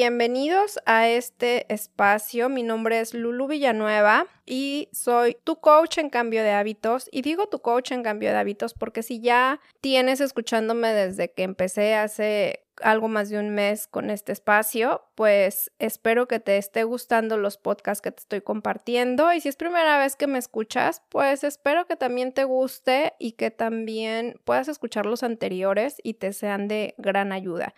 Bienvenidos a este espacio. Mi nombre es Lulu Villanueva y soy tu coach en cambio de hábitos. Y digo tu coach en cambio de hábitos porque si ya tienes escuchándome desde que empecé hace algo más de un mes con este espacio, pues espero que te esté gustando los podcasts que te estoy compartiendo y si es primera vez que me escuchas, pues espero que también te guste y que también puedas escuchar los anteriores y te sean de gran ayuda.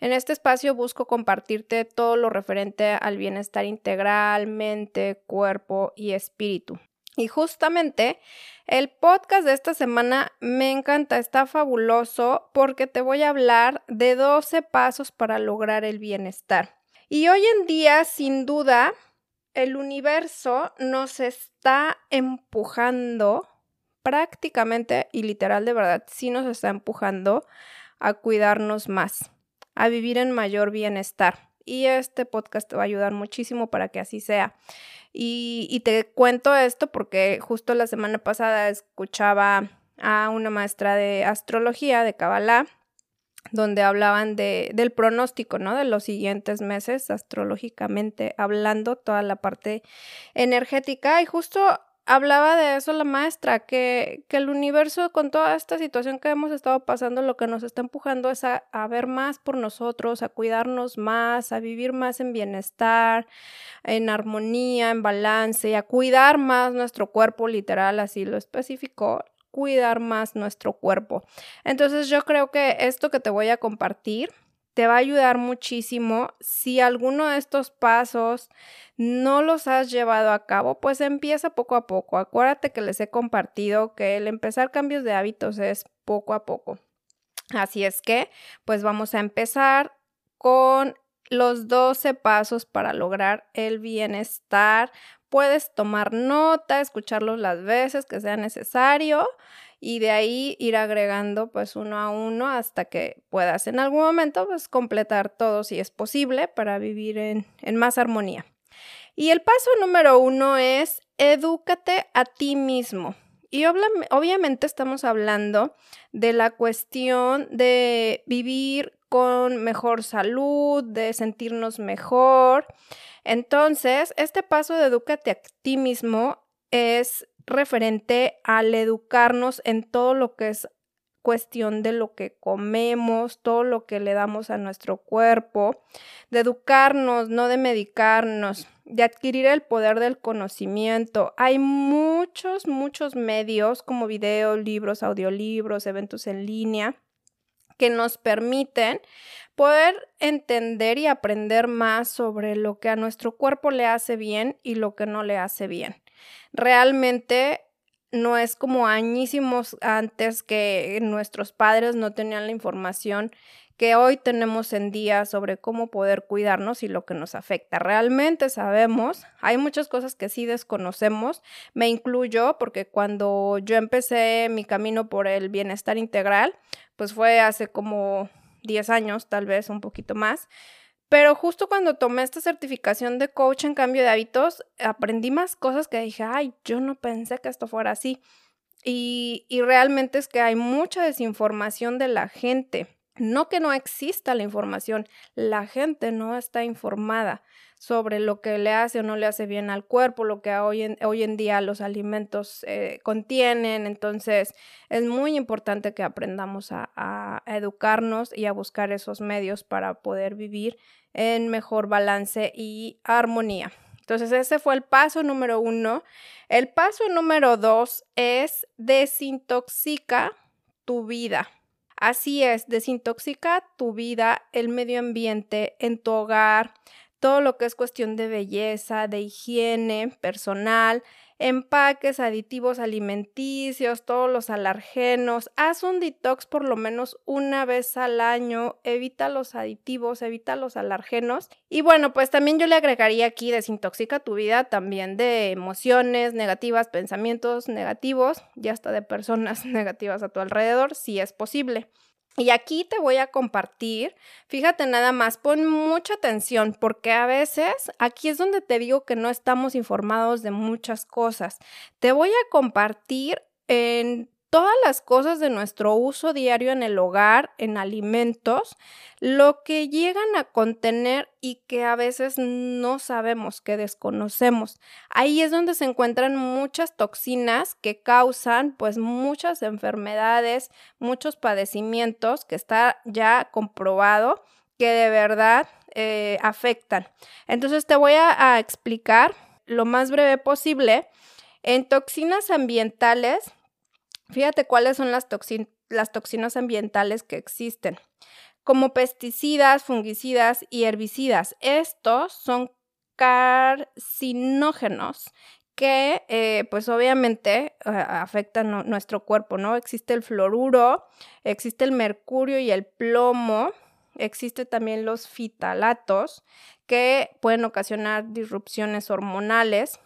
En este espacio busco compartirte todo lo referente al bienestar integral, mente, cuerpo y espíritu. Y justamente el podcast de esta semana me encanta, está fabuloso porque te voy a hablar de 12 pasos para lograr el bienestar. Y hoy en día, sin duda, el universo nos está empujando prácticamente y literal de verdad, sí nos está empujando a cuidarnos más, a vivir en mayor bienestar. Y este podcast te va a ayudar muchísimo para que así sea. Y, te cuento esto porque justo la semana pasada escuchaba a una maestra de astrología, de Kabbalah, donde hablaban de, del pronóstico, ¿no? De los siguientes meses, astrológicamente hablando, toda la parte energética. Y justo hablaba de eso la maestra, que, que, el universo con toda esta situación que hemos estado pasando, lo que nos está empujando es a, a, ver más por nosotros, a cuidarnos más, a vivir más en bienestar, en armonía, en balance, a cuidar más nuestro cuerpo, literal, así lo especificó, cuidar más nuestro cuerpo. Entonces yo creo que esto que te voy a compartir te va a ayudar muchísimo. Si alguno de estos pasos no los has llevado a cabo, pues empieza poco a poco. Acuérdate que les he compartido que el empezar cambios de hábitos es poco a poco. Así es que, pues vamos a empezar con los 12 pasos para lograr el bienestar. Puedes tomar nota, escucharlos las veces que sea necesario y de ahí ir agregando pues uno a uno hasta que puedas en algún momento pues completar todo si es posible para vivir en, en más armonía. Y el paso número uno es edúcate a ti mismo. Y obviamente estamos hablando de la cuestión de vivir con mejor salud, de sentirnos mejor. Entonces, este paso de edúcate a ti mismo es referente al educarnos en todo lo que es cuestión de lo que comemos, todo lo que le damos a nuestro cuerpo, de educarnos, no de medicarnos, de adquirir el poder del conocimiento. Hay muchos, muchos medios como videos, libros, audiolibros, eventos en línea que nos permiten poder entender y aprender más sobre lo que a nuestro cuerpo le hace bien y lo que no le hace bien realmente no es como añísimos antes que nuestros padres no tenían la información que hoy tenemos en día sobre cómo poder cuidarnos y lo que nos afecta. Realmente sabemos, hay muchas cosas que sí desconocemos, me incluyo porque cuando yo empecé mi camino por el bienestar integral, pues fue hace como 10 años, tal vez un poquito más. Pero justo cuando tomé esta certificación de coach en cambio de hábitos, aprendí más cosas que dije, ay, yo no pensé que esto fuera así. Y, y realmente es que hay mucha desinformación de la gente. No que no exista la información, la gente no está informada sobre lo que le hace o no le hace bien al cuerpo, lo que hoy en, hoy en día los alimentos eh, contienen. Entonces, es muy importante que aprendamos a, a educarnos y a buscar esos medios para poder vivir en mejor balance y armonía. Entonces, ese fue el paso número uno. El paso número dos es desintoxica tu vida. Así es, desintoxica tu vida, el medio ambiente, en tu hogar, todo lo que es cuestión de belleza, de higiene personal, empaques, aditivos alimenticios, todos los alergenos. Haz un detox por lo menos una vez al año, evita los aditivos, evita los alergenos. Y bueno, pues también yo le agregaría aquí desintoxica tu vida también de emociones negativas, pensamientos negativos y hasta de personas negativas a tu alrededor, si es posible. Y aquí te voy a compartir, fíjate nada más, pon mucha atención porque a veces aquí es donde te digo que no estamos informados de muchas cosas. Te voy a compartir en todas las cosas de nuestro uso diario en el hogar, en alimentos, lo que llegan a contener y que a veces no sabemos, que desconocemos. Ahí es donde se encuentran muchas toxinas que causan pues muchas enfermedades, muchos padecimientos que está ya comprobado que de verdad eh, afectan. Entonces te voy a explicar lo más breve posible. En toxinas ambientales Fíjate cuáles son las, toxinas ambientales que existen, como pesticidas, fungicidas y herbicidas. Estos son carcinógenos que eh, pues obviamente afectan nuestro cuerpo, ¿no? Existe el fluoruro, existe el mercurio y el plomo, existe también los fitalatos que pueden ocasionar disrupciones hormonales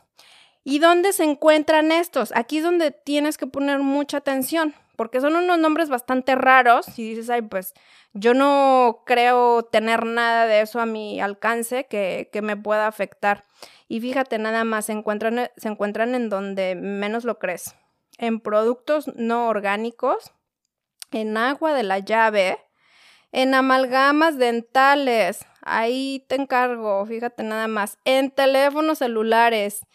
¿Y dónde se encuentran estos? Aquí es donde tienes que poner mucha atención, porque son unos nombres bastante raros y dices, ay, pues yo no creo tener nada de eso a mi alcance que, me pueda afectar. Y fíjate, nada más, se encuentran, se encuentran en donde menos lo crees. En productos no orgánicos, en agua de la llave, en amalgamas dentales, ahí te encargo, fíjate nada más, en teléfonos celulares,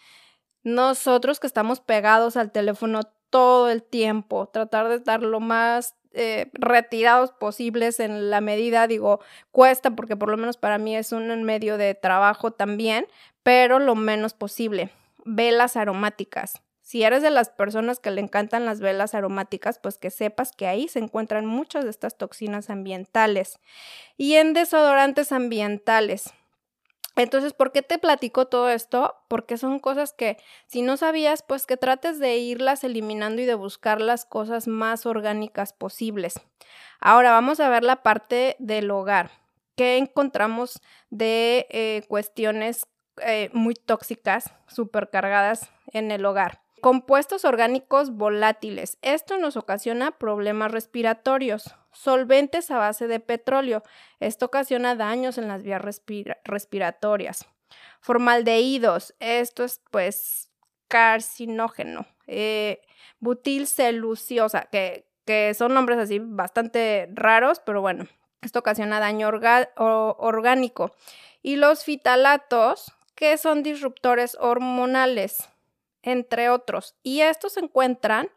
nosotros que estamos pegados al teléfono todo el tiempo, tratar de estar lo más eh, retirados posibles en la medida, digo, cuesta porque por lo menos para mí es un medio de trabajo también, pero lo menos posible. Velas aromáticas. Si eres de las personas que le encantan las velas aromáticas, pues que sepas que ahí se encuentran muchas de estas toxinas ambientales. Y en desodorantes ambientales. Entonces, ¿por qué te platico todo esto? Porque son cosas que si no sabías, pues que trates de irlas eliminando y de buscar las cosas más orgánicas posibles. Ahora vamos a ver la parte del hogar. ¿Qué encontramos de eh, cuestiones eh, muy tóxicas, supercargadas en el hogar? Compuestos orgánicos volátiles. Esto nos ocasiona problemas respiratorios. Solventes a base de petróleo. Esto ocasiona daños en las vías respiratorias. Formaldehídos. Esto es pues carcinógeno. Eh, butilceluciosa, que, que son nombres así bastante raros, pero bueno, esto ocasiona daño orgánico. Y los fitalatos, que son disruptores hormonales entre otros. Y estos se encuentran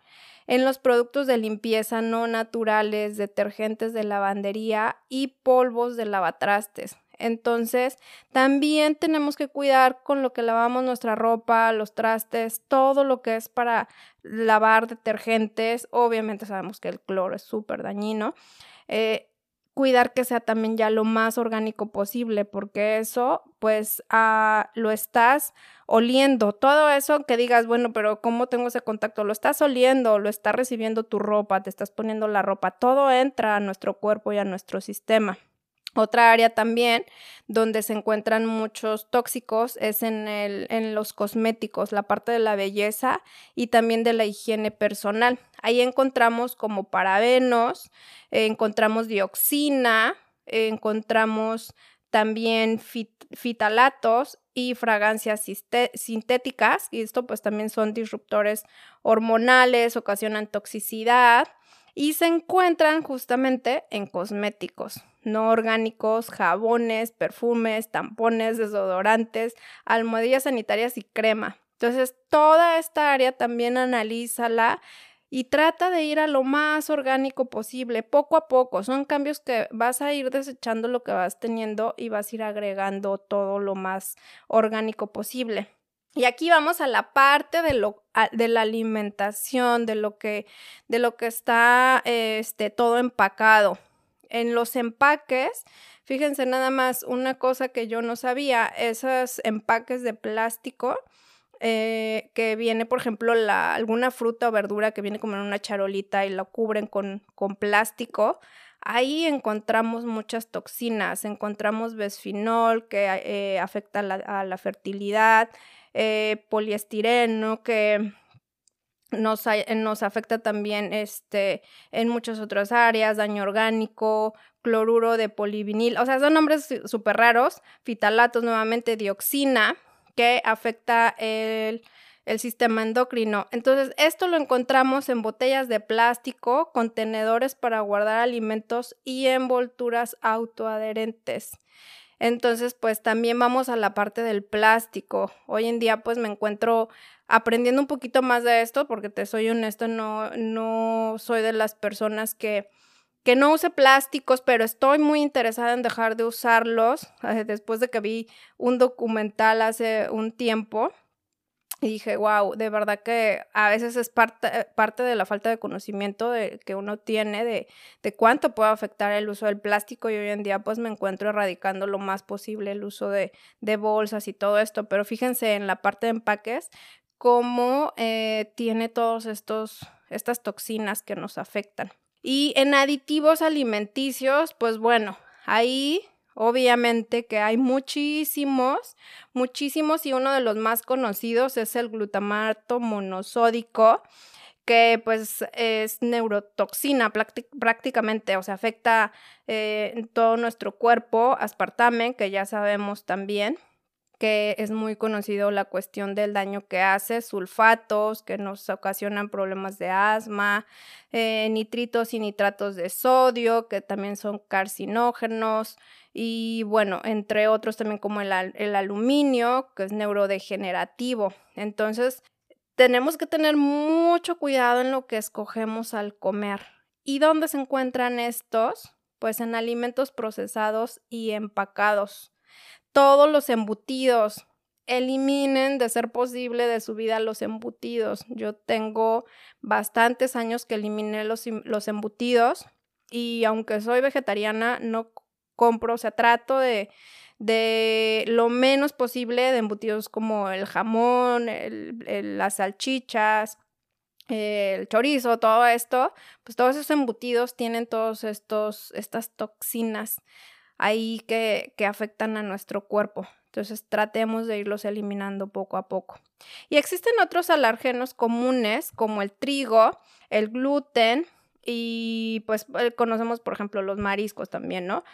en los productos de limpieza no naturales, detergentes de lavandería y polvos de lavatrastes. Entonces, también tenemos que cuidar con lo que lavamos nuestra ropa, los trastes, todo lo que es para lavar detergentes. Obviamente sabemos que el cloro es súper dañino. Eh, cuidar que sea también ya lo más orgánico posible, porque eso, pues, ah, lo estás oliendo. Todo eso que digas, bueno, pero ¿cómo tengo ese contacto? Lo estás oliendo, lo está recibiendo tu ropa, te estás poniendo la ropa, todo entra a nuestro cuerpo y a nuestro sistema. Otra área también donde se encuentran muchos tóxicos es en, los cosméticos, la parte de la belleza y también de la higiene personal. Ahí encontramos como parabenos, encontramos dioxina, encontramos también fitalatos y fragancias sintéticas, y esto pues también son disruptores hormonales, ocasionan toxicidad y se encuentran justamente en cosméticos no orgánicos, jabones, perfumes, tampones, desodorantes, almohadillas sanitarias y crema. Entonces, toda esta área también analízala y trata de ir a lo más orgánico posible, poco a poco. Son cambios que vas a ir desechando lo que vas teniendo y vas a ir agregando todo lo más orgánico posible. Y aquí vamos a la parte de, lo, de la alimentación, de lo que, de lo que está este, todo empacado. En los empaques, fíjense nada más, una cosa que yo no sabía, esos empaques de plástico, eh, que viene, por ejemplo, la, alguna fruta o verdura que viene como en una charolita y lo cubren con, con plástico, ahí encontramos muchas toxinas, encontramos besfinol que eh, afecta a la fertilidad, eh, poliestireno que nos, nos, afecta también este, en muchas otras áreas, daño orgánico, cloruro de polivinil, o sea, son nombres súper raros, fitalatos nuevamente, dioxina, que afecta el, el sistema endocrino. Entonces, esto lo encontramos en botellas de plástico, contenedores para guardar alimentos y envolturas autoadherentes. Entonces, pues también vamos a la parte del plástico. Hoy en día, pues me encuentro aprendiendo un poquito más de esto, porque te soy honesto, no, no soy de las personas que, que no use plásticos, pero estoy muy interesada en dejar de usarlos. Después de que vi un documental hace un tiempo y dije, wow, de verdad que a veces es parte, parte de la falta de conocimiento que uno tiene de, de, cuánto puede afectar el uso del plástico y hoy en día pues me encuentro erradicando lo más posible el uso de, de bolsas y todo esto, pero fíjense en la parte de empaques cómo eh, tiene todos estos estas toxinas que nos afectan. Y en aditivos alimenticios, pues bueno, ahí Obviamente que hay muchísimos, muchísimos y uno de los más conocidos es el glutamato monosódico que pues es neurotoxina prácticamente, o sea, afecta eh, todo nuestro cuerpo, aspartame, que ya sabemos también, que es muy conocido la cuestión del daño que hace, sulfatos que nos ocasionan problemas de asma, eh, nitritos y nitratos de sodio que también son carcinógenos y bueno, entre otros también como el, el aluminio que es neurodegenerativo. Entonces, tenemos que tener mucho cuidado en lo que escogemos al comer. ¿Y dónde se encuentran estos? Pues en alimentos procesados y empacados todos los embutidos. Eliminen de ser posible de su vida los embutidos. Yo tengo bastantes años que eliminé los, los embutidos y aunque soy vegetariana, no compro, o sea, trato de, de lo menos posible de embutidos como el jamón, las salchichas, el chorizo, todo esto, pues todos esos embutidos tienen todos estos, estas toxinas ahí que, que afectan a nuestro cuerpo. Entonces tratemos de irlos eliminando poco a poco. Y existen otros alérgenos comunes como el trigo, el gluten y pues eh, conocemos por ejemplo los mariscos también, ¿no?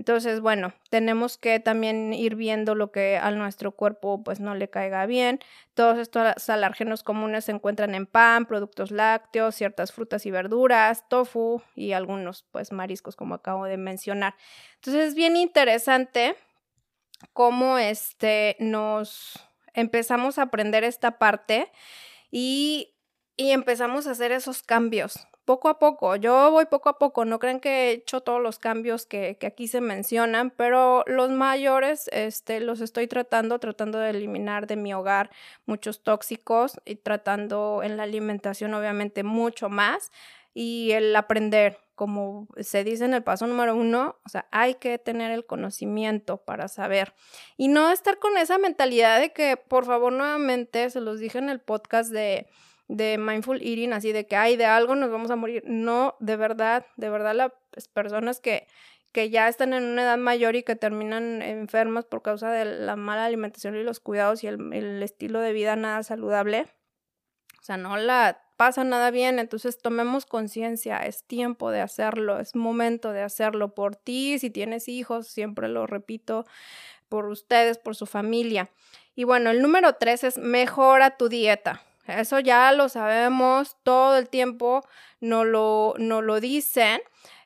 Entonces, bueno, tenemos que también ir viendo lo que a nuestro cuerpo pues no le caiga bien. Todos estos alérgenos comunes se encuentran en pan, productos lácteos, ciertas frutas y verduras, tofu y algunos pues mariscos como acabo de mencionar. Entonces, es bien interesante cómo este nos empezamos a aprender esta parte y, y empezamos a hacer esos cambios poco a poco. Yo voy poco a poco, no crean que he hecho todos los cambios que, aquí se mencionan, pero los mayores este, los estoy tratando, tratando de eliminar de mi hogar muchos tóxicos y tratando en la alimentación obviamente mucho más y el aprender, como se dice en el paso número uno, o sea, hay que tener el conocimiento para saber y no estar con esa mentalidad de que, por favor, nuevamente, se los dije en el podcast de de mindful eating, así de que, hay de algo nos vamos a morir. No, de verdad, de verdad las personas que, que ya están en una edad mayor y que terminan enfermas por causa de la mala alimentación y los cuidados y el, el estilo de vida nada saludable, o sea, no la pasa nada bien, entonces tomemos conciencia, es tiempo de hacerlo, es momento de hacerlo por ti, si tienes hijos, siempre lo repito, por ustedes, por su familia. Y bueno, el número tres es mejora tu dieta. Eso ya lo sabemos, todo el tiempo no lo, no lo dicen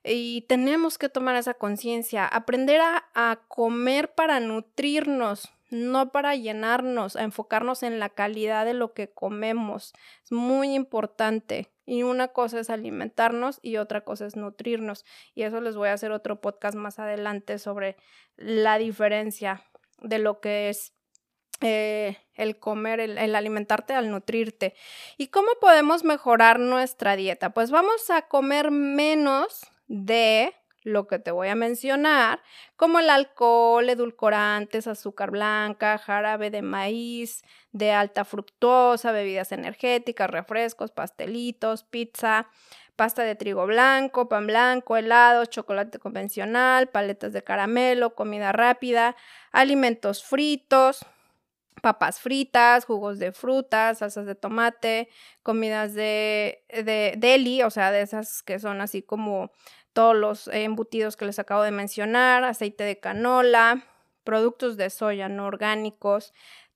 y tenemos que tomar esa conciencia, aprender a, a, comer para nutrirnos, no para llenarnos, a enfocarnos en la calidad de lo que comemos. Es muy importante. Y una cosa es alimentarnos y otra cosa es nutrirnos. Y eso les voy a hacer otro podcast más adelante sobre la diferencia de lo que es eh, el comer, el, alimentarte, al nutrirte. ¿Y cómo podemos mejorar nuestra dieta? Pues vamos a comer menos de lo que te voy a mencionar, como el alcohol, edulcorantes, azúcar blanca, jarabe de maíz, de alta fructosa, bebidas energéticas, refrescos, pastelitos, pizza, pasta de trigo blanco, pan blanco, helado, chocolate convencional, paletas de caramelo, comida rápida, alimentos fritos, papas fritas, jugos de frutas, salsas de tomate, comidas de, de deli, o sea, de esas que son así como todos los embutidos que les acabo de mencionar, aceite de canola, productos de soya no orgánicos,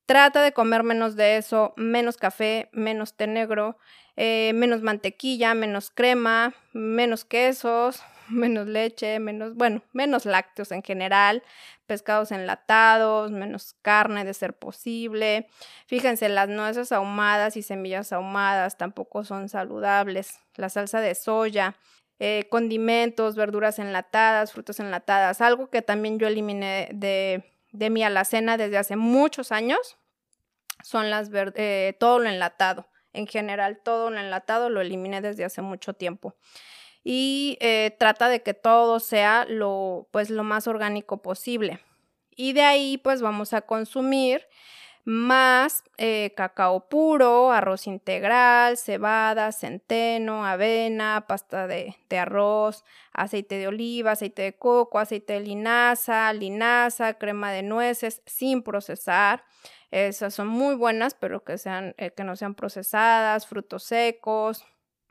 Trata de comer menos de eso, menos café, menos té negro, eh, menos mantequilla, menos crema, menos quesos, menos leche, menos, bueno, menos lácteos en general, pescados enlatados, menos carne de ser posible. Fíjense, las nueces ahumadas y semillas ahumadas tampoco son saludables. La salsa de soya, eh, condimentos, verduras enlatadas, frutas enlatadas, algo que también yo eliminé de, de mi alacena desde hace muchos años son las eh, todo lo enlatado. En general, todo lo enlatado lo eliminé desde hace mucho tiempo. Y eh, trata de que todo sea lo, pues, lo más orgánico posible. Y de ahí, pues, vamos a consumir más eh, cacao puro, arroz integral, cebada, centeno, avena, pasta de, de, arroz, aceite de oliva, aceite de coco, aceite de linaza, linaza, crema de nueces sin procesar. Esas son muy buenas, pero que, sean, eh, que no sean procesadas, frutos secos,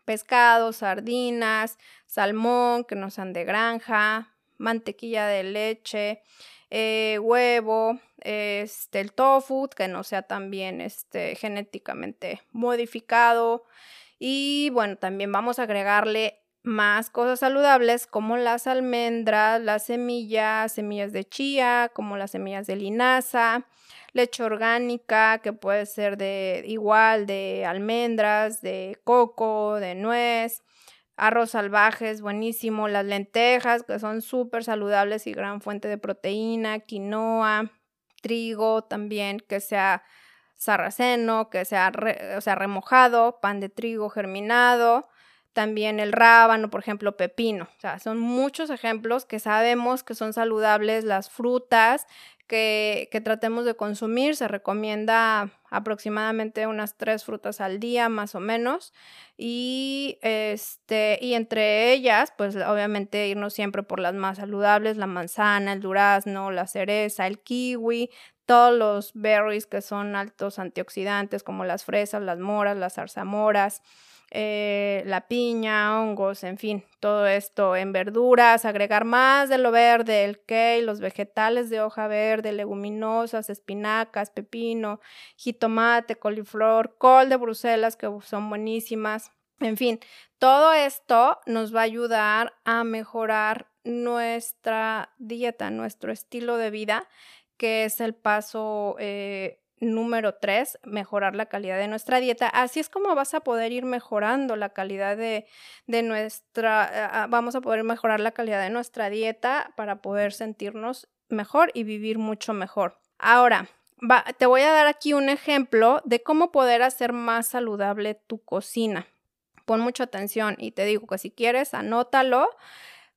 pescados, sardinas, salmón, que no sean de granja, mantequilla de leche, eh, huevo, este, el tofu, que no sea también este, genéticamente modificado. Y bueno, también vamos a agregarle más cosas saludables como las almendras, las semillas, semillas de chía, como las semillas de linaza, leche orgánica que puede ser de igual de almendras, de coco, de nuez, arroz salvaje es buenísimo, las lentejas que son súper saludables y gran fuente de proteína, quinoa, trigo también que sea sarraceno, que sea, o sea remojado, pan de trigo germinado, también el rábano, por ejemplo, pepino. O sea, son muchos ejemplos que sabemos que son saludables, las frutas que, tratemos de consumir. Se recomienda aproximadamente unas tres frutas al día, más o menos. Y, este, y entre ellas, pues obviamente irnos siempre por las más saludables, la manzana, el durazno, la cereza, el kiwi, todos los berries que son altos antioxidantes, como las fresas, las moras, las zarzamoras. Eh, la piña, hongos, en fin, todo esto en verduras, agregar más de lo verde, el kale, los vegetales de hoja verde, leguminosas, espinacas, pepino, jitomate, coliflor, col de Bruselas, que son buenísimas. En fin, todo esto nos va a ayudar a mejorar nuestra dieta, nuestro estilo de vida, que es el paso eh, Número tres, mejorar la calidad de nuestra dieta. Así es como vas a poder ir mejorando la calidad de, de nuestra, vamos a poder mejorar la calidad de nuestra dieta para poder sentirnos mejor y vivir mucho mejor. Ahora, te voy a dar aquí un ejemplo de cómo poder hacer más saludable tu cocina. Pon mucha atención y te digo que si quieres, anótalo.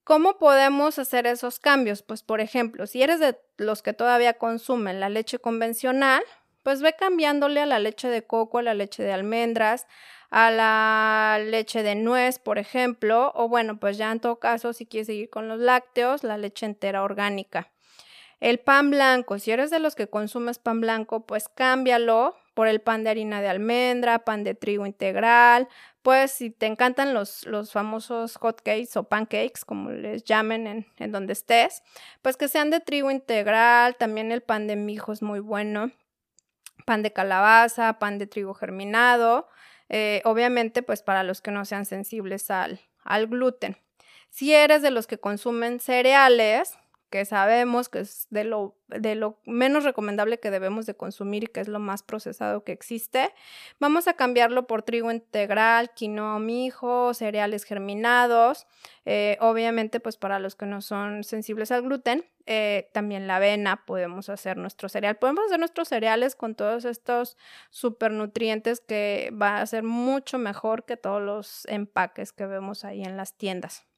¿Cómo podemos hacer esos cambios? Pues, por ejemplo, si eres de los que todavía consumen la leche convencional, pues ve cambiándole a la leche de coco, a la leche de almendras, a la leche de nuez, por ejemplo, o bueno, pues ya en todo caso, si quieres seguir con los lácteos, la leche entera orgánica. El pan blanco, si eres de los que consumes pan blanco, pues cámbialo por el pan de harina de almendra, pan de trigo integral, pues si te encantan los, los famosos hotcakes o pancakes, como les llamen en, en donde estés, pues que sean de trigo integral, también el pan de mijo es muy bueno pan de calabaza, pan de trigo germinado, eh, obviamente pues para los que no sean sensibles al, al gluten. Si eres de los que consumen cereales, que sabemos que es de lo, menos recomendable que debemos de consumir y que es lo más procesado que existe. Vamos a cambiarlo por trigo integral, quinoa mijo, cereales germinados. Eh, obviamente, pues para los que no son sensibles al gluten, eh, también la avena, podemos hacer nuestro cereal. Podemos hacer nuestros cereales con todos estos supernutrientes que va a ser mucho mejor que todos los empaques que vemos ahí en las tiendas.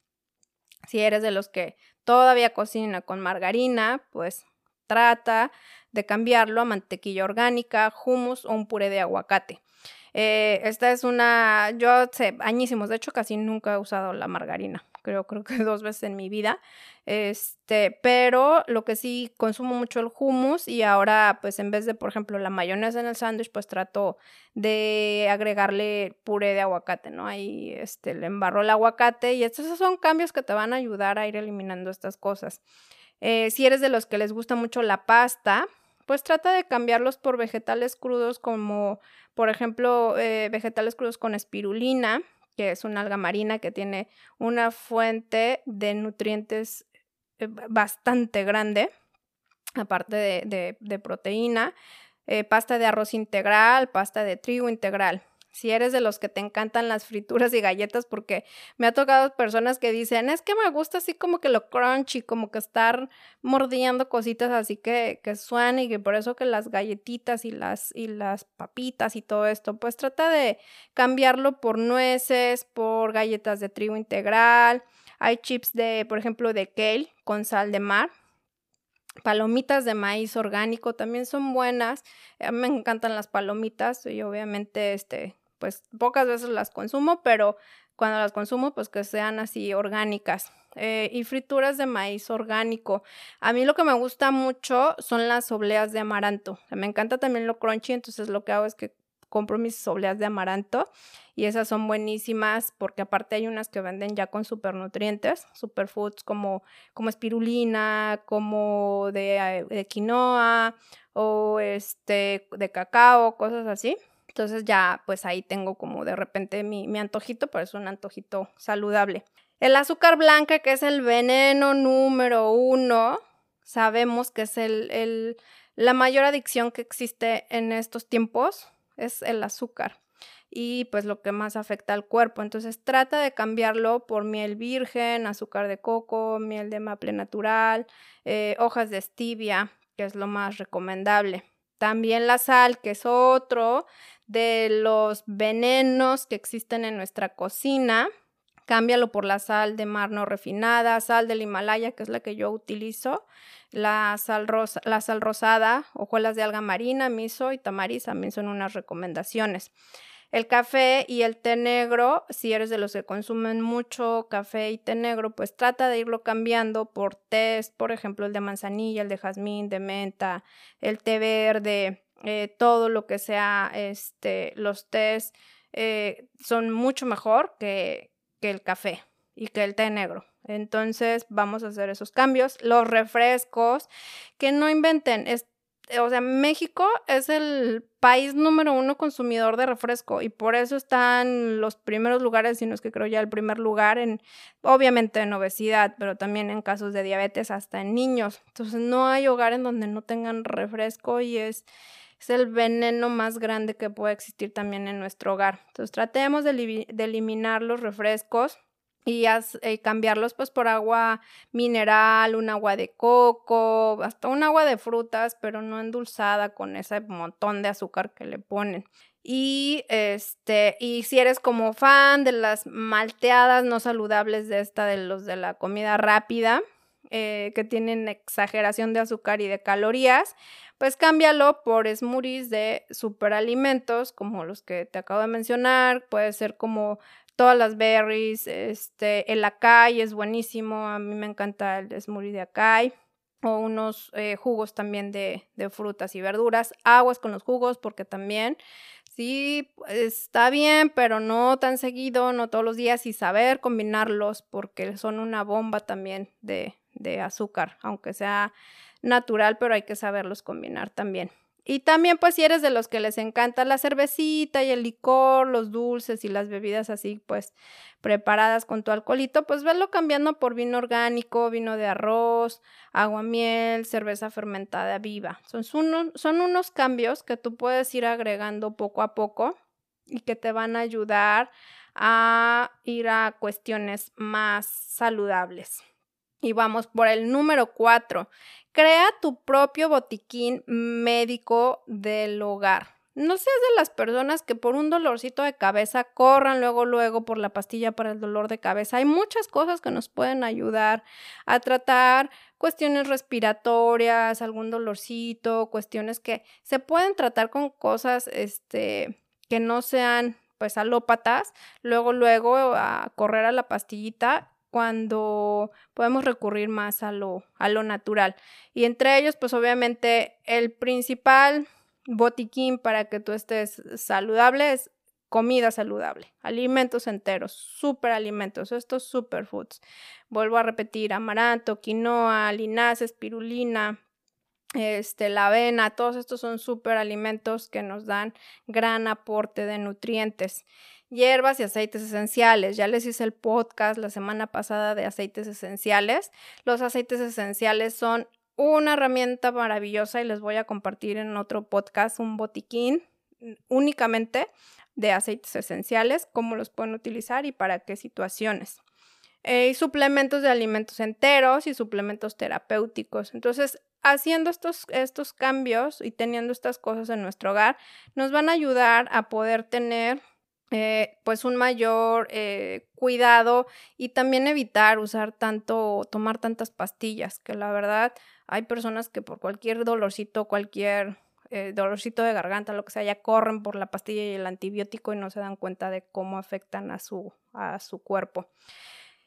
Si eres de los que todavía cocina con margarina, pues trata de cambiarlo a mantequilla orgánica, hummus o un puré de aguacate. Eh, esta es una, yo sé, añísimos, de hecho casi nunca he usado la margarina creo, creo que dos veces en mi vida. Este, pero lo que sí consumo mucho el hummus y ahora pues en vez de por ejemplo la mayonesa en el sándwich pues trato de agregarle puré de aguacate, ¿no? Ahí este le embarro el aguacate y estos son cambios que te van a ayudar a ir eliminando estas cosas. Eh, si eres de los que les gusta mucho la pasta, pues trata de cambiarlos por vegetales crudos como, por ejemplo, eh, vegetales crudos con espirulina, que es una alga marina que tiene una fuente de nutrientes eh, bastante grande, aparte de, proteína, eh, pasta de arroz integral, pasta de trigo integral si eres de los que te encantan las frituras y galletas, porque me ha tocado personas que dicen, es que me gusta así como que lo crunchy, como que estar mordiendo cositas así que, que suenan y que por eso que las galletitas y las, y las papitas y todo esto, pues trata de cambiarlo por nueces, por galletas de trigo integral, hay chips de, por ejemplo, de kale con sal de mar, Palomitas de maíz orgánico también son buenas. Me encantan las palomitas y obviamente este pues pocas veces las consumo, pero cuando las consumo, pues que sean así orgánicas. Eh, y frituras de maíz orgánico. A mí lo que me gusta mucho son las obleas de amaranto. me encanta también lo crunchy, entonces lo que hago es que compro mis obleas de amaranto y esas son buenísimas porque aparte hay unas que venden ya con supernutrientes, superfoods como, como espirulina, como de, eh, de quinoa o este de cacao, cosas así. Entonces ya pues ahí tengo como de repente mi, mi antojito, pero es un antojito saludable. El azúcar blanca, que es el veneno número uno, sabemos que es el, el, la mayor adicción que existe en estos tiempos, es el azúcar y pues lo que más afecta al cuerpo. Entonces trata de cambiarlo por miel virgen, azúcar de coco, miel de maple natural, eh, hojas de stevia, que es lo más recomendable. También la sal, que es otro de los venenos que existen en nuestra cocina. Cámbialo por la sal de mar no refinada, sal del Himalaya, que es la que yo utilizo, la sal, rosa, la sal rosada, hojuelas de alga marina, miso y tamariz también son unas recomendaciones. El café y el té negro, si eres de los que consumen mucho café y té negro, pues trata de irlo cambiando por tés, por ejemplo, el de manzanilla, el de jazmín, de menta, el té verde, eh, todo lo que sea, este, los tés eh, son mucho mejor que, que el café y que el té negro. Entonces vamos a hacer esos cambios. Los refrescos, que no inventen, o sea, México es el país número uno consumidor de refresco y por eso están los primeros lugares, sino es que creo ya el primer lugar en, obviamente en obesidad, pero también en casos de diabetes hasta en niños. Entonces no hay hogar en donde no tengan refresco y es, es el veneno más grande que puede existir también en nuestro hogar. Entonces tratemos de, eliminar los refrescos y eh, cambiarlos pues por agua mineral, un agua de coco, hasta un agua de frutas, pero no endulzada con ese montón de azúcar que le ponen. Y este, y si eres como fan de las malteadas no saludables de esta, de los de la comida rápida, eh, que tienen exageración de azúcar y de calorías, pues cámbialo por smoothies de superalimentos como los que te acabo de mencionar, puede ser como todas las berries, este, el acai es buenísimo, a mí me encanta el smoothie de acai, o unos eh, jugos también de, de, frutas y verduras, aguas con los jugos, porque también sí está bien, pero no tan seguido, no todos los días, y saber combinarlos, porque son una bomba también de, de azúcar, aunque sea natural, pero hay que saberlos combinar también. Y también pues si eres de los que les encanta la cervecita y el licor, los dulces y las bebidas así pues preparadas con tu alcoholito, pues velo cambiando por vino orgánico, vino de arroz, agua miel, cerveza fermentada viva. Son, son unos cambios que tú puedes ir agregando poco a poco y que te van a ayudar a ir a cuestiones más saludables. Y vamos por el número cuatro. Crea tu propio botiquín médico del hogar. No seas de las personas que por un dolorcito de cabeza corran luego, luego por la pastilla para el dolor de cabeza. Hay muchas cosas que nos pueden ayudar a tratar cuestiones respiratorias, algún dolorcito, cuestiones que se pueden tratar con cosas, este, que no sean pues alópatas, luego, luego a correr a la pastillita cuando podemos recurrir más a lo, a lo natural. Y entre ellos, pues obviamente el principal botiquín para que tú estés saludable es comida saludable, alimentos enteros, superalimentos, estos superfoods. Vuelvo a repetir, amaranto, quinoa, linaza, espirulina, este, la avena, todos estos son súper alimentos que nos dan gran aporte de nutrientes. Hierbas y aceites esenciales. Ya les hice el podcast la semana pasada de aceites esenciales. Los aceites esenciales son una herramienta maravillosa y les voy a compartir en otro podcast un botiquín únicamente de aceites esenciales, cómo los pueden utilizar y para qué situaciones. Eh, y suplementos de alimentos enteros y suplementos terapéuticos. Entonces, haciendo estos, estos cambios y teniendo estas cosas en nuestro hogar, nos van a ayudar a poder tener eh, pues un mayor eh, cuidado y también evitar usar tanto, tomar tantas pastillas, que la verdad hay personas que por cualquier dolorcito, cualquier eh, dolorcito de garganta, lo que sea, ya corren por la pastilla y el antibiótico y no se dan cuenta de cómo afectan a su, a su cuerpo.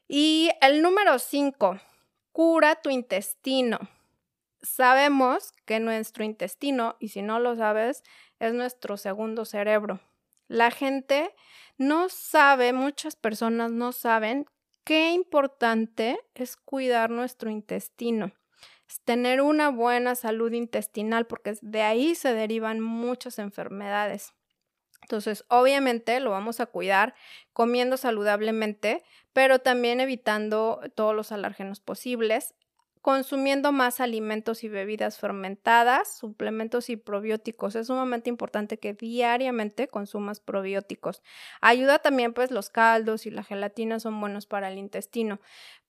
Y el número 5, cura tu intestino. Sabemos que nuestro intestino, y si no lo sabes, es nuestro segundo cerebro. La gente no sabe, muchas personas no saben qué importante es cuidar nuestro intestino, es tener una buena salud intestinal, porque de ahí se derivan muchas enfermedades. Entonces, obviamente lo vamos a cuidar comiendo saludablemente, pero también evitando todos los alérgenos posibles, consumiendo más alimentos y bebidas fermentadas, suplementos y probióticos. Es sumamente importante que diariamente consumas probióticos. Ayuda también, pues los caldos y la gelatina son buenos para el intestino,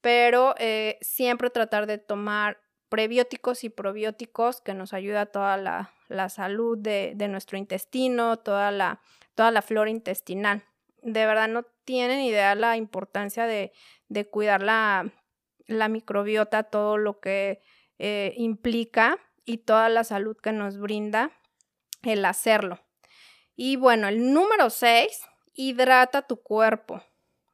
pero eh, siempre tratar de tomar prebióticos y probióticos que nos ayuda a toda la, salud de, nuestro intestino, toda la, toda la flora intestinal. De verdad no tienen idea la importancia de, de cuidar la, la microbiota, todo lo que eh, implica y toda la salud que nos brinda el hacerlo. Y bueno, el número 6, hidrata tu cuerpo.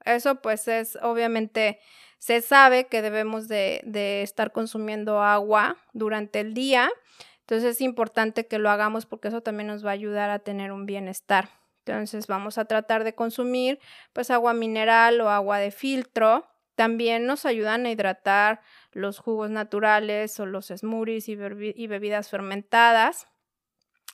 Eso pues es obviamente, se sabe que debemos de, de estar consumiendo agua durante el día. Entonces es importante que lo hagamos porque eso también nos va a ayudar a tener un bienestar. Entonces vamos a tratar de consumir pues agua mineral o agua de filtro también nos ayudan a hidratar los jugos naturales o los smoothies y, bebidas fermentadas.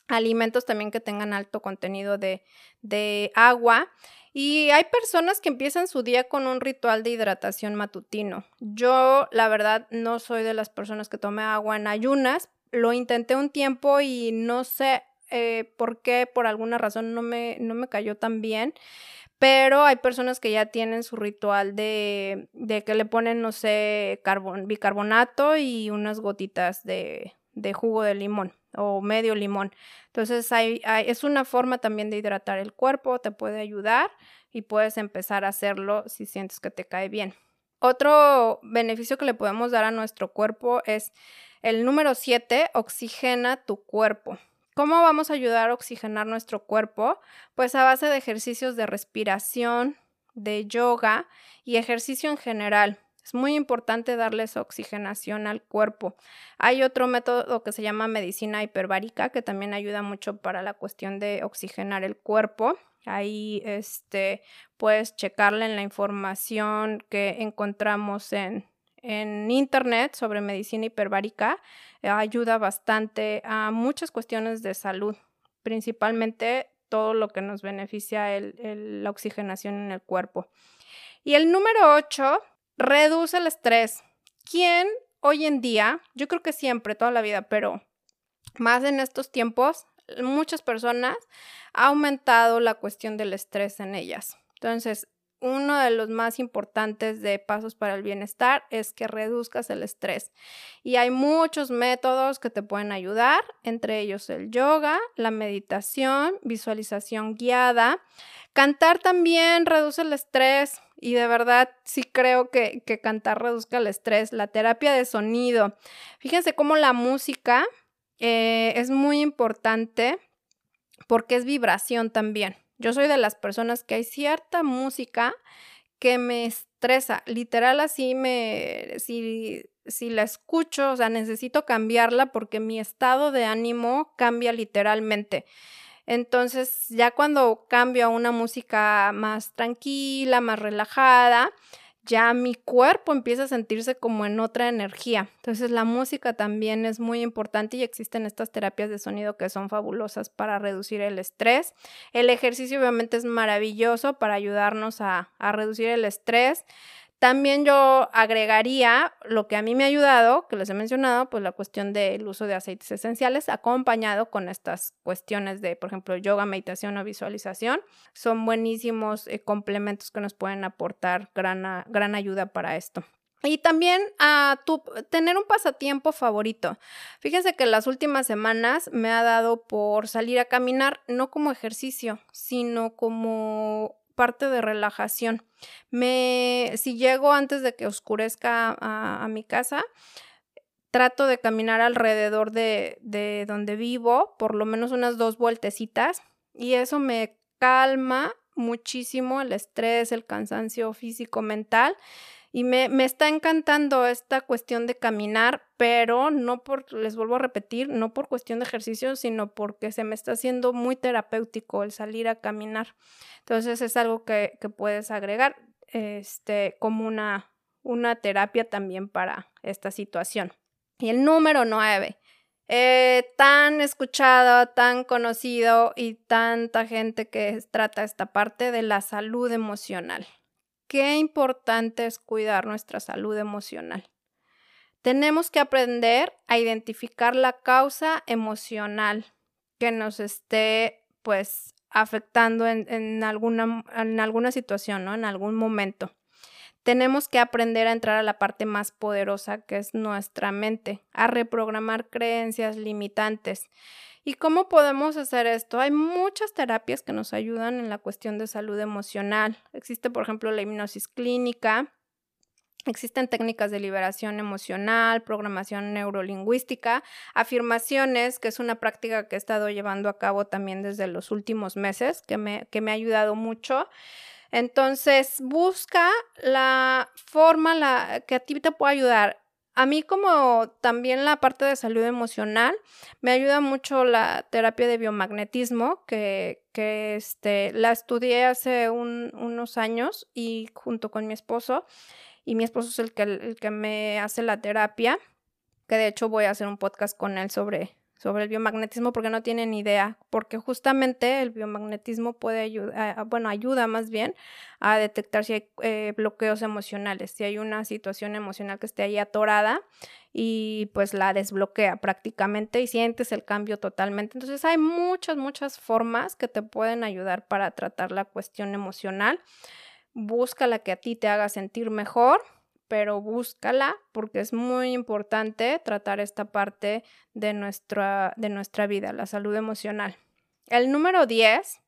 Alimentos también que tengan alto contenido de, de agua. Y hay personas que empiezan su día con un ritual de hidratación matutino. Yo, la verdad, no soy de las personas que tome agua en ayunas. Lo intenté un tiempo y no sé eh, por qué, por alguna razón, no me, no me cayó tan bien pero hay personas que ya tienen su ritual de, de que le ponen, no sé, carbon, bicarbonato y unas gotitas de, de, jugo de limón o medio limón. Entonces hay, es una forma también de hidratar el cuerpo, te puede ayudar y puedes empezar a hacerlo si sientes que te cae bien. Otro beneficio que le podemos dar a nuestro cuerpo es el número 7, oxigena tu cuerpo. ¿Cómo vamos a ayudar a oxigenar nuestro cuerpo? Pues a base de ejercicios de respiración, de yoga y ejercicio en general. Es muy importante darles oxigenación al cuerpo. Hay otro método que se llama medicina hiperbárica que también ayuda mucho para la cuestión de oxigenar el cuerpo. Ahí este, puedes checarle en la información que encontramos en, en internet sobre medicina hiperbárica eh, ayuda bastante a muchas cuestiones de salud, principalmente todo lo que nos beneficia el, la oxigenación en el cuerpo. Y el número 8, reduce el estrés. ¿Quién hoy en día, yo creo que siempre, toda la vida, pero más en estos tiempos, muchas personas ha aumentado la cuestión del estrés en ellas. Entonces, uno de los más importantes de pasos para el bienestar es que reduzcas el estrés. Y hay muchos métodos que te pueden ayudar, entre ellos el yoga, la meditación, visualización guiada. Cantar también reduce el estrés y de verdad sí creo que, cantar reduzca el estrés. La terapia de sonido. Fíjense cómo la música eh, es muy importante porque es vibración también. Yo soy de las personas que hay cierta música que me estresa, literal así me, si, si la escucho, o sea, necesito cambiarla porque mi estado de ánimo cambia literalmente. Entonces, ya cuando cambio a una música más tranquila, más relajada, ya mi cuerpo empieza a sentirse como en otra energía. Entonces la música también es muy importante y existen estas terapias de sonido que son fabulosas para reducir el estrés. El ejercicio obviamente es maravilloso para ayudarnos a, a reducir el estrés. También yo agregaría lo que a mí me ha ayudado, que les he mencionado, pues la cuestión del uso de aceites esenciales acompañado con estas cuestiones de, por ejemplo, yoga, meditación o visualización. Son buenísimos eh, complementos que nos pueden aportar gran, gran ayuda para esto. Y también a tu, tener un pasatiempo favorito. Fíjense que las últimas semanas me ha dado por salir a caminar, no como ejercicio, sino como parte de relajación. Me, si llego antes de que oscurezca a, mi casa, trato de caminar alrededor de, de donde vivo, por lo menos unas dos vueltecitas, y eso me calma muchísimo el estrés, el cansancio físico, mental y me, me, está encantando esta cuestión de caminar, pero no por, les vuelvo a repetir, no por cuestión de ejercicio, sino porque se me está haciendo muy terapéutico el salir a caminar. Entonces es algo que, que puedes agregar este, como una, una terapia también para esta situación. Y el número nueve. Eh, tan escuchado, tan conocido y tanta gente que trata esta parte de la salud emocional qué importante es cuidar nuestra salud emocional. Tenemos que aprender a identificar la causa emocional que nos esté, pues, afectando en, alguna, en alguna situación, ¿no? En algún momento. Tenemos que aprender a entrar a la parte más poderosa que es nuestra mente, a reprogramar creencias limitantes ¿Y cómo podemos hacer esto? Hay muchas terapias que nos ayudan en la cuestión de salud emocional. Existe, por ejemplo, la hipnosis clínica, Existen técnicas de liberación emocional, programación neurolingüística, afirmaciones, que es una práctica que he estado llevando a cabo también desde los últimos meses, que me, que me ha ayudado mucho. Entonces, busca la forma la, que a ti te pueda ayudar. A mí como también la parte de salud emocional, me ayuda mucho la terapia de biomagnetismo, que, que este, la estudié hace unos años y junto con mi esposo, y mi esposo es el que, el que me hace la terapia, que de hecho voy a hacer un podcast con él sobre, sobre el biomagnetismo porque no tienen idea, porque justamente el biomagnetismo puede ayudar, bueno, ayuda más bien a detectar si hay eh, bloqueos emocionales, si hay una situación emocional que esté ahí atorada y pues la desbloquea prácticamente y sientes el cambio totalmente. Entonces hay muchas, muchas formas que te pueden ayudar para tratar la cuestión emocional. Busca la que a ti te haga sentir mejor pero búscala porque es muy importante tratar esta parte de nuestra, de nuestra vida, la salud emocional. El número 10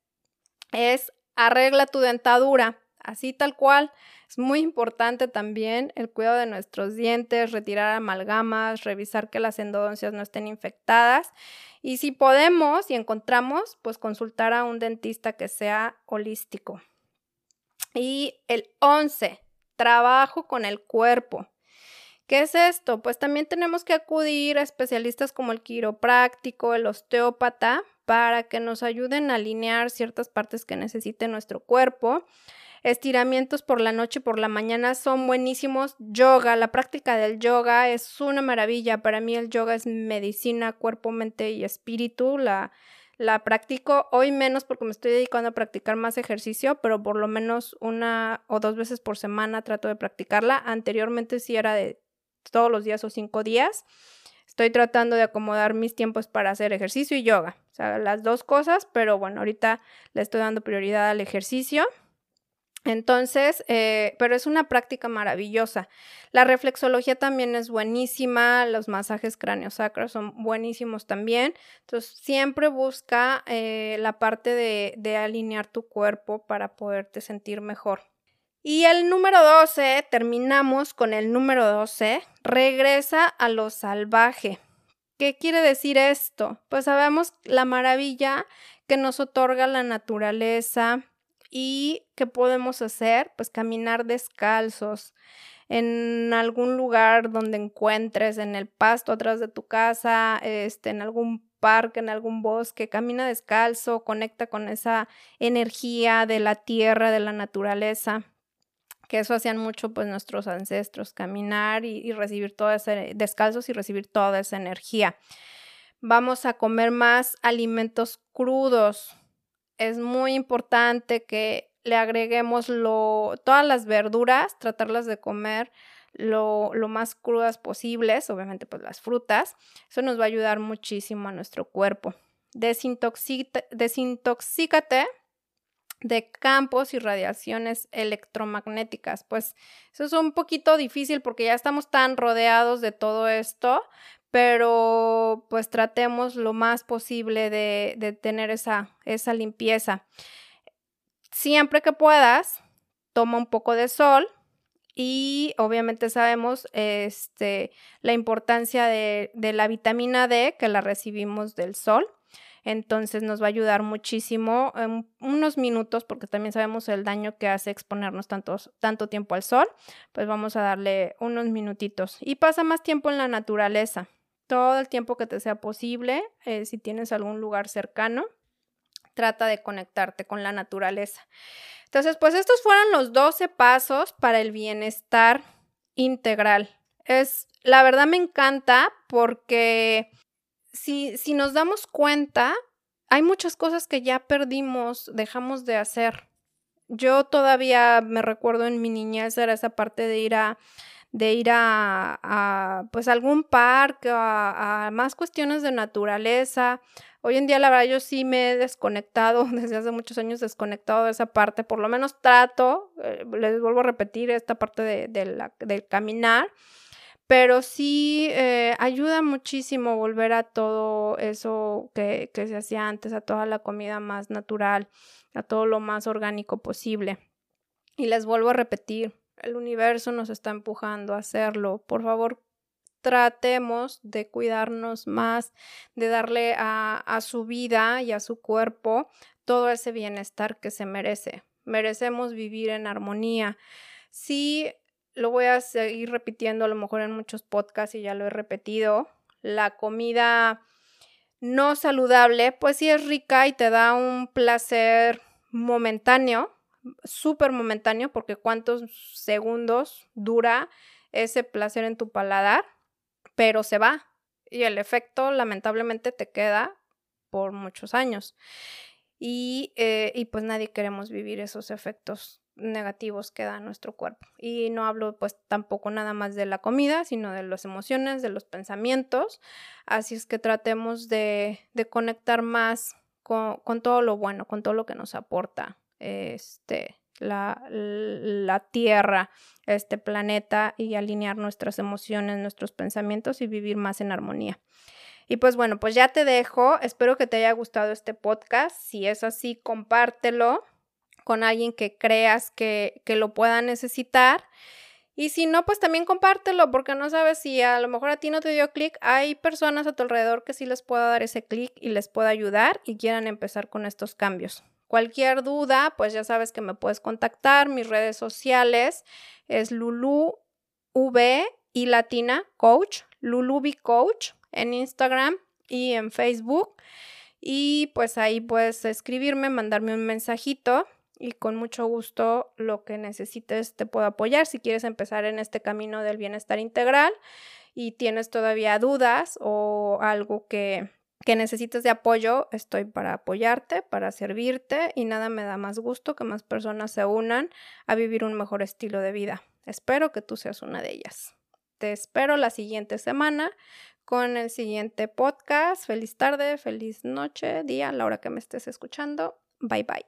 es arregla tu dentadura, así tal cual. Es muy importante también el cuidado de nuestros dientes, retirar amalgamas, revisar que las endodoncias no estén infectadas y si podemos y encontramos, pues consultar a un dentista que sea holístico. Y el 11, trabajo con el cuerpo. ¿Qué es esto? Pues también tenemos que acudir a especialistas como el quiropráctico, el osteópata, para que nos ayuden a alinear ciertas partes que necesite nuestro cuerpo. Estiramientos por la noche y por la mañana son buenísimos. Yoga, la práctica del yoga es una maravilla. Para mí el yoga es medicina, cuerpo, mente y espíritu. La, la practico hoy menos porque me estoy dedicando a practicar más ejercicio, pero por lo menos una o dos veces por semana trato de practicarla. Anteriormente sí era de todos los días o cinco días. Estoy tratando de acomodar mis tiempos para hacer ejercicio y yoga. O sea, las dos cosas, pero bueno, ahorita le estoy dando prioridad al ejercicio. Entonces, eh, pero es una práctica maravillosa. La reflexología también es buenísima, los masajes craniosacros son buenísimos también. Entonces, siempre busca eh, la parte de, de alinear tu cuerpo para poderte sentir mejor. Y el número 12, terminamos con el número 12, regresa a lo salvaje. ¿Qué quiere decir esto? Pues sabemos la maravilla que nos otorga la naturaleza, ¿Y qué podemos hacer? Pues caminar descalzos en algún lugar donde encuentres, en el pasto atrás de tu casa, este, en algún parque, en algún bosque, camina descalzo, conecta con esa energía de la tierra, de la naturaleza. que eso hacían mucho pues nuestros ancestros, caminar y, y recibir toda esa, descalzos y recibir toda esa energía. Vamos a comer más alimentos crudos. Es muy importante que le agreguemos lo, todas las verduras, tratarlas de comer lo, lo, más crudas posibles, obviamente pues las frutas. Eso nos va a ayudar muchísimo a nuestro cuerpo. Desintoxícate de campos y radiaciones electromagnéticas. Pues eso es un poquito difícil porque ya estamos tan rodeados de todo esto, pero pues tratemos lo más posible de, tener esa, esa limpieza. Siempre que puedas, toma un poco de sol y obviamente sabemos este, la importancia de, de la vitamina D que la recibimos del sol. Entonces nos va a ayudar muchísimo en unos minutos, porque también sabemos el daño que hace exponernos tanto tiempo al sol, pues vamos a darle unos minutitos. Y pasa más tiempo en la naturaleza, todo el tiempo que te sea posible, eh, si tienes algún lugar cercano, trata de conectarte con la naturaleza. Entonces, pues estos fueron los 12 pasos para el bienestar integral. Es, la verdad me encanta porque si, si nos damos cuenta, hay muchas cosas que ya perdimos, dejamos de hacer. Yo todavía me recuerdo en mi niñez era esa parte de ir a de ir a, pues algún parque, a, más cuestiones de naturaleza. Hoy en día, la verdad, yo sí me he desconectado, desde hace muchos años desconectado de esa parte, por lo menos trato, eh, les vuelvo a repetir, esta parte de, del caminar, pero sí eh, ayuda muchísimo volver a todo eso que, que se hacía antes, a toda la comida más natural, a todo lo más orgánico posible. Y les vuelvo a repetir, el universo nos está empujando a hacerlo. Por favor, tratemos de cuidarnos más, de darle a, su vida y a su cuerpo todo ese bienestar que se merece. Merecemos vivir en armonía. Si lo voy a seguir repitiendo a lo mejor en muchos podcasts y ya lo he repetido. La comida no saludable, pues sí es rica y te da un placer momentáneo, súper momentáneo, porque cuántos segundos dura ese placer en tu paladar, pero se va y el efecto lamentablemente te queda por muchos años. Y, eh, y pues nadie queremos vivir esos efectos negativos que da nuestro cuerpo. Y no hablo pues tampoco nada más de la comida, sino de las emociones, de los pensamientos. Así es que tratemos de, de conectar más con, con, todo lo bueno, con todo lo que nos aporta este, la, la Tierra, este planeta y alinear nuestras emociones, nuestros pensamientos y vivir más en armonía. Y pues bueno, pues ya te dejo. Espero que te haya gustado este podcast. Si es así, compártelo con alguien que creas que, que lo pueda necesitar. Y si no, pues también compártelo, porque no sabes si a lo mejor a ti no te dio clic. Hay personas a tu alrededor que sí les pueda dar ese clic y les pueda ayudar y quieran empezar con estos cambios. Cualquier duda, pues ya sabes que me puedes contactar. Mis redes sociales es Lulu y Latina Coach, Lulubi Coach en Instagram y en Facebook. Y pues ahí puedes escribirme, mandarme un mensajito y con mucho gusto lo que necesites te puedo apoyar si quieres empezar en este camino del bienestar integral y tienes todavía dudas o algo que, que necesites de apoyo, estoy para apoyarte, para servirte y nada me da más gusto que más personas se unan a vivir un mejor estilo de vida. Espero que tú seas una de ellas. Te espero la siguiente semana con el siguiente podcast. Feliz tarde, feliz noche, día, a la hora que me estés escuchando. Bye bye.